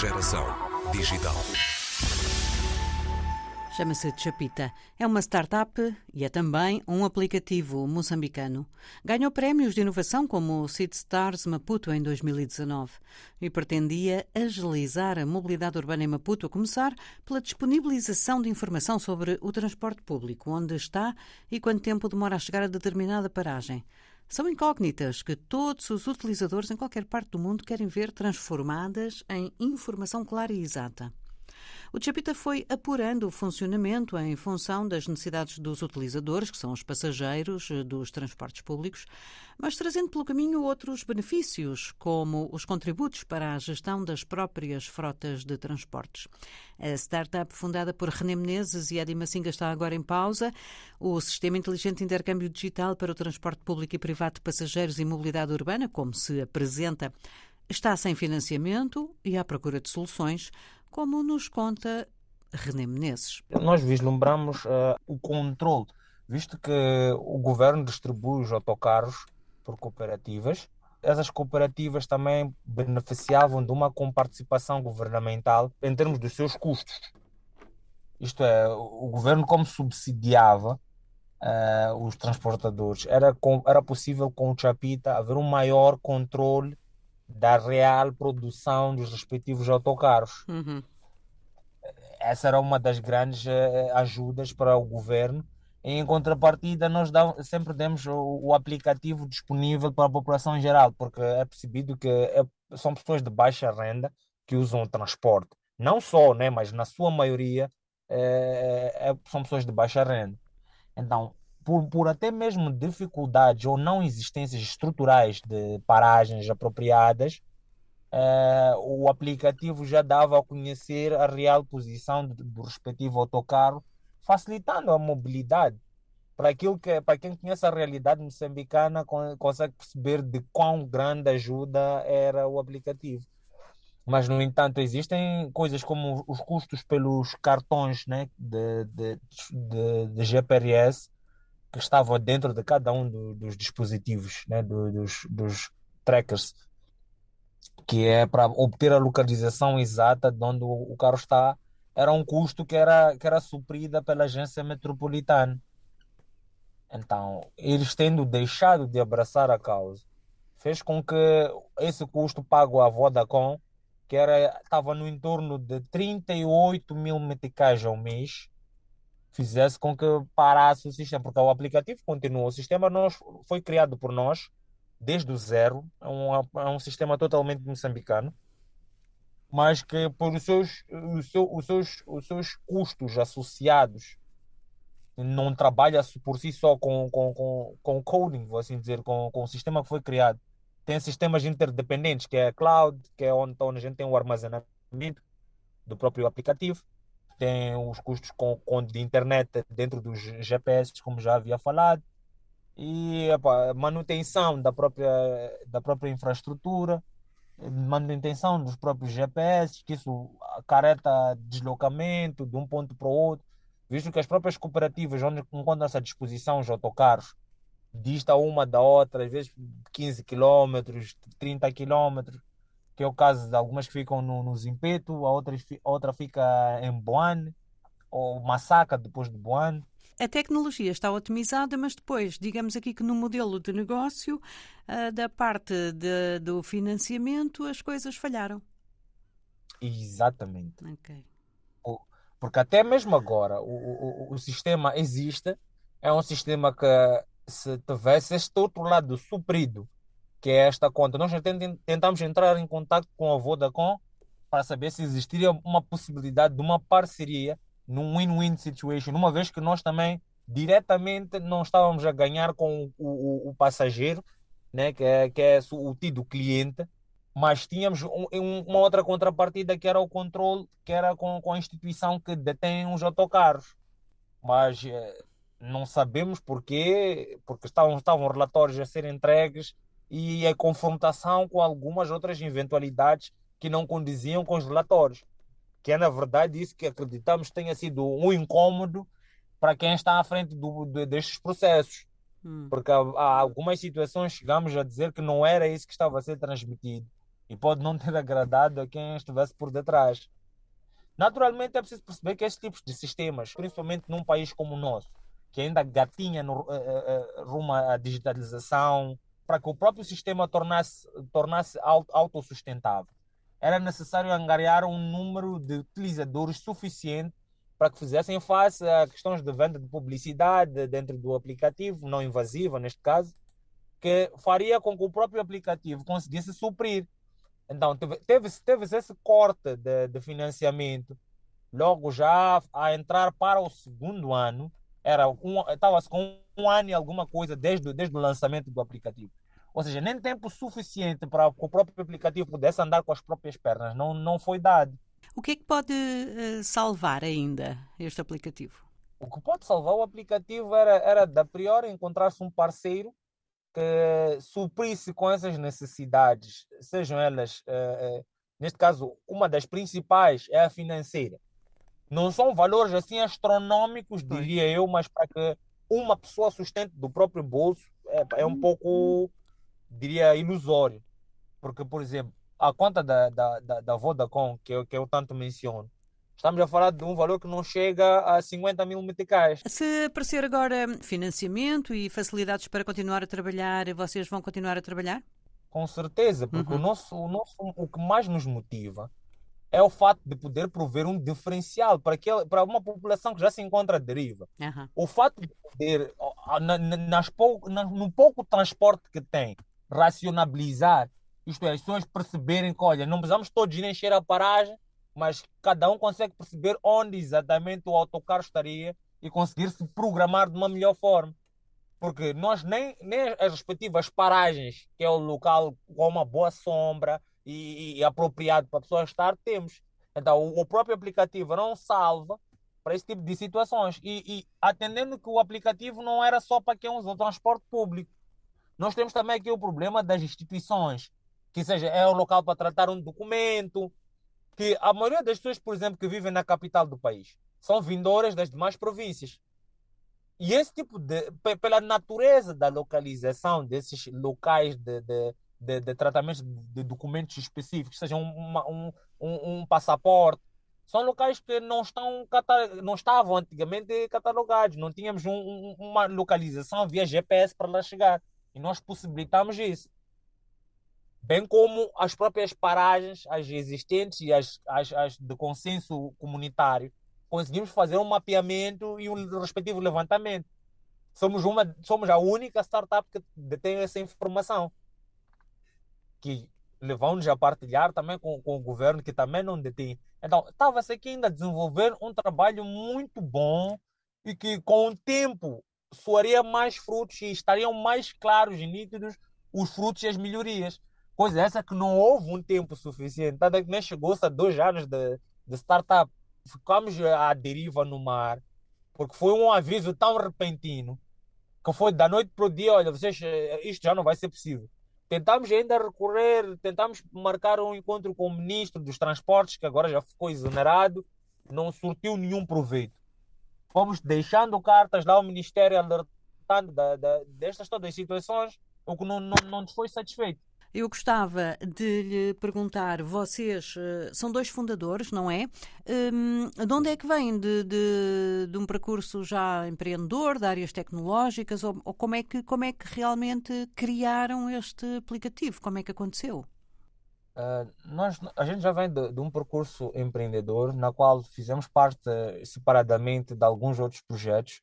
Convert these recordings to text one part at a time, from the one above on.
Geração digital. Chama-se Chapita. É uma startup e é também um aplicativo moçambicano. Ganhou prémios de inovação como o Seed Stars Maputo em 2019 e pretendia agilizar a mobilidade urbana em Maputo, a começar pela disponibilização de informação sobre o transporte público, onde está e quanto tempo demora a chegar a determinada paragem. São incógnitas que todos os utilizadores em qualquer parte do mundo querem ver transformadas em informação clara e exata. O Chapita foi apurando o funcionamento em função das necessidades dos utilizadores, que são os passageiros eh, dos transportes públicos, mas trazendo pelo caminho outros benefícios, como os contributos para a gestão das próprias frotas de transportes. A startup fundada por René Menezes e Edi Massinga está agora em pausa. O Sistema Inteligente de Intercâmbio Digital para o Transporte Público e Privado de Passageiros e Mobilidade Urbana, como se apresenta, está sem financiamento e à procura de soluções como nos conta René Menezes. Nós vislumbramos uh, o controle, visto que o governo distribui os autocarros por cooperativas. Essas cooperativas também beneficiavam de uma comparticipação governamental em termos dos seus custos. Isto é, o governo, como subsidiava uh, os transportadores, era, com, era possível com o Chapita haver um maior controle da real produção dos respectivos autocarros. Uhum. Essa era uma das grandes uh, ajudas para o governo. Em contrapartida, nós dá, sempre demos o, o, aplicativo disponível para a população em geral, porque é percebido que é, são pessoas de baixa renda que usam o transporte. Não só, né, mas na sua maioria é, é, são pessoas de baixa renda. Então, por, por até mesmo dificuldades ou não existências estruturais de paragens apropriadas, eh, o aplicativo já dava a conhecer a real posição do, respectivo autocarro, facilitando a mobilidade. Para, aquilo que, para quem conhece a realidade moçambicana, consegue perceber de quão grande ajuda era o aplicativo. Mas, no entanto, existem coisas como os custos pelos cartões né, de, de, de, de GPRS que estava dentro de cada um do, dos dispositivos, né, do, dos, dos trackers, que é para obter a localização exata de onde o, carro está, era um custo que era, que era suprida pela agência metropolitana. Então, eles tendo deixado de abraçar a causa, fez com que esse custo pago à Vodacom, que era estava no entorno de 38 mil meticais ao mês, fizesse com que parasse o sistema, porque o aplicativo continuou. O sistema nós, foi criado por nós desde o zero, é um, é um sistema totalmente moçambicano, mas que por os seus, os, os, seus, os seus custos associados não trabalha por si só com, com, com, com coding, vou assim dizer, com, com o sistema que foi criado. Tem sistemas interdependentes, que é a cloud, que é onde, onde a gente tem o armazenamento do próprio aplicativo tem os custos com, com de internet dentro dos GPS, como já havia falado, e epa, manutenção da própria, da própria infraestrutura, manutenção dos próprios GPS, que isso acarreta deslocamento de um ponto para o outro, visto que as próprias cooperativas onde encontram-se à disposição os autocarros dista uma da outra, às vezes 15 km, 30 km, que é o caso de algumas que ficam no, no Zimpeto, a outra, a outra fica em Boane, ou Massacre depois de Boane. A tecnologia está otimizada, mas depois, digamos aqui que no modelo de negócio, uh, da parte de, do financiamento, as coisas falharam. Exatamente. Okay. Porque até mesmo agora o, o, o sistema existe, é um sistema que se tivesse este outro lado suprido que é esta conta. Nós tentamos entrar em contato com a Vodacom para saber se existiria uma possibilidade de uma parceria num win-win situation, uma vez que nós também diretamente não estávamos a ganhar com o, o, o passageiro, né, que é, que é o tido cliente, mas tínhamos um, uma outra contrapartida que era o controle, que era com, com a instituição que detém os autocarros. Mas eh, não sabemos porquê, porque estavam, estavam relatórios a ser entregues e a confrontação com algumas outras eventualidades que não condiziam com os relatórios. Que é, na verdade, isso que acreditamos tenha sido um incômodo para quem está à frente do, de, destes processos. Hum. Porque há, há, algumas situações chegamos a dizer que não era isso que estava a ser transmitido. e pode não ter agradado a quem estivesse por detrás. Naturalmente é preciso perceber que esses tipos de sistemas, principalmente num país como o nosso, que ainda gatinha no, uh, uh, rumo à digitalização, para que o próprio sistema tornasse, tornasse autossustentável, era necessário angariar um número de utilizadores suficiente para que fizessem face a questões de venda de publicidade dentro do aplicativo, não invasiva neste caso, que faria com que o próprio aplicativo conseguisse suprir. Então, teve-se teve esse corte de, de financiamento logo já a entrar para o segundo ano, era um, estava com um ano e alguma coisa desde, desde o lançamento do aplicativo. Ou seja, nem tempo suficiente para que o próprio aplicativo pudesse andar com as próprias pernas não, não foi dado. O que é que pode uh, salvar ainda este aplicativo? O que pode salvar o aplicativo era, era da priori encontrar-se um parceiro que suprisse com essas necessidades, sejam elas, uh, uh, neste caso, uma das principais é a financeira. Não são valores assim astronômicos, diria eu, mas para que uma pessoa sustente do próprio bolso é, é um pouco, diria, ilusório. Porque, por exemplo, a conta da, da, da, da Vodacom, que eu, que eu tanto menciono, estamos a falar de um valor que não chega a 50 mil meticais. Se aparecer agora financiamento e facilidades para continuar a trabalhar, vocês vão continuar a trabalhar? Com certeza, porque uhum. o, nosso, o, nosso, o que mais nos motiva é o fato de poder prover um diferencial para, aquele, para uma população que já se encontra à deriva. Uhum. O fato de poder, na, nas pou, no pouco transporte que tem, racionalizar, isto é, as pessoas perceberem que, olha, não precisamos todos ir encher a paragem, mas cada um consegue perceber onde exatamente o autocarro estaria e conseguir se programar de uma melhor forma. Porque nós nem, nem as respectivas paragens, que é o local com uma boa sombra, e, e apropriado para a pessoa estar, temos. Então, o, o, próprio aplicativo não salva para esse tipo de situações. E, e, atendendo que o aplicativo não era só para quem usa o transporte público. Nós temos também aqui o problema das instituições, que seja, é o local para tratar um documento, que a maioria das pessoas, por exemplo, que vivem na capital do país, são vindoras das demais províncias. E esse tipo de, pela natureza da localização desses locais de, de de, de tratamentos de documentos específicos, seja um, um, um, um passaporte, são locais que não, estão, não estavam antigamente catalogados, não tínhamos um, uma localização via GPS para lá chegar. E nós possibilitamos isso. Bem como as próprias paragens, as existentes e as, as, as de consenso comunitário, conseguimos fazer um mapeamento e um respectivo levantamento. Somos, uma, somos a única startup que detém essa informação que levamos a partilhar também com, com o governo, que também não detém. Então, estava-se aqui ainda a desenvolver um trabalho muito bom e que com o tempo soaria mais frutos e estariam mais claros e nítidos os frutos e as melhorias. Coisa essa que não houve um tempo suficiente. Tanto que nem chegou-se a dois anos de, de startup. Ficamos à deriva no mar, porque foi um aviso tão repentino que foi da noite para o dia: olha, vocês, eh, isto já não vai ser possível. Tentámos ainda recorrer, tentámos marcar um encontro com o ministro dos Transportes, que agora já ficou exonerado, não surtiu nenhum proveito. Fomos deixando cartas lá ao Ministério alertando destas todas as situações, o que não, não, não nos foi satisfeito. Eu gostava de lhe perguntar: vocês uh, são dois fundadores, não é? Um, de onde é que vêm? De, de, de, um percurso já empreendedor, de áreas tecnológicas? Ou, ou, como, é que, como é que realmente criaram este aplicativo? Como é que aconteceu? Uh, nós, a gente já vem de, de, um percurso empreendedor, na qual fizemos parte separadamente de alguns outros projetos,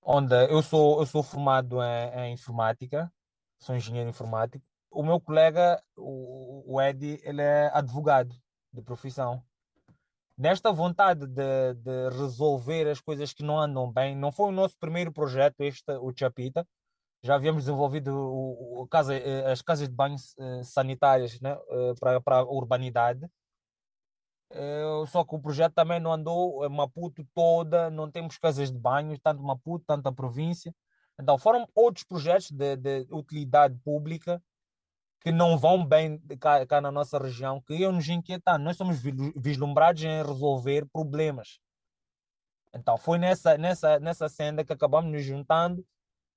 onde eu sou, eu sou formado em, em informática, sou engenheiro informático, o meu colega, o, o Edi, ele é advogado de profissão. Nesta vontade de, de, resolver as coisas que não andam bem, não foi o nosso primeiro projeto, este, o Chapita. Já havíamos desenvolvido o, o casa, eh, as casas de banho eh, sanitárias né, eh, para, para a urbanidade. Só que o projeto também não andou, Maputo toda, não temos casas de banho, tanto Maputo, tanto a província. Então foram outros projetos de, de utilidade pública que não vão bem cá, cá na nossa região, que iam nos inquietar. Nós somos vislumbrados em resolver problemas. Então foi nessa, nessa, nessa senda que acabamos nos juntando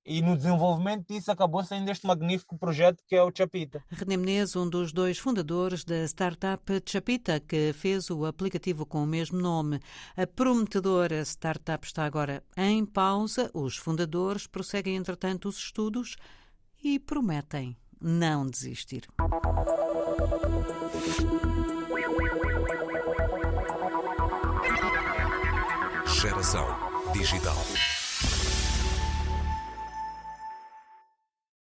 e no desenvolvimento disso acabou saindo este magnífico projeto que é o Chapita. René Menezes, um dos dois fundadores da startup Chapita, que fez o aplicativo com o mesmo nome. A prometedora startup está agora em pausa. Os fundadores prosseguem, entretanto, os estudos e prometem não desistir. Geração digital.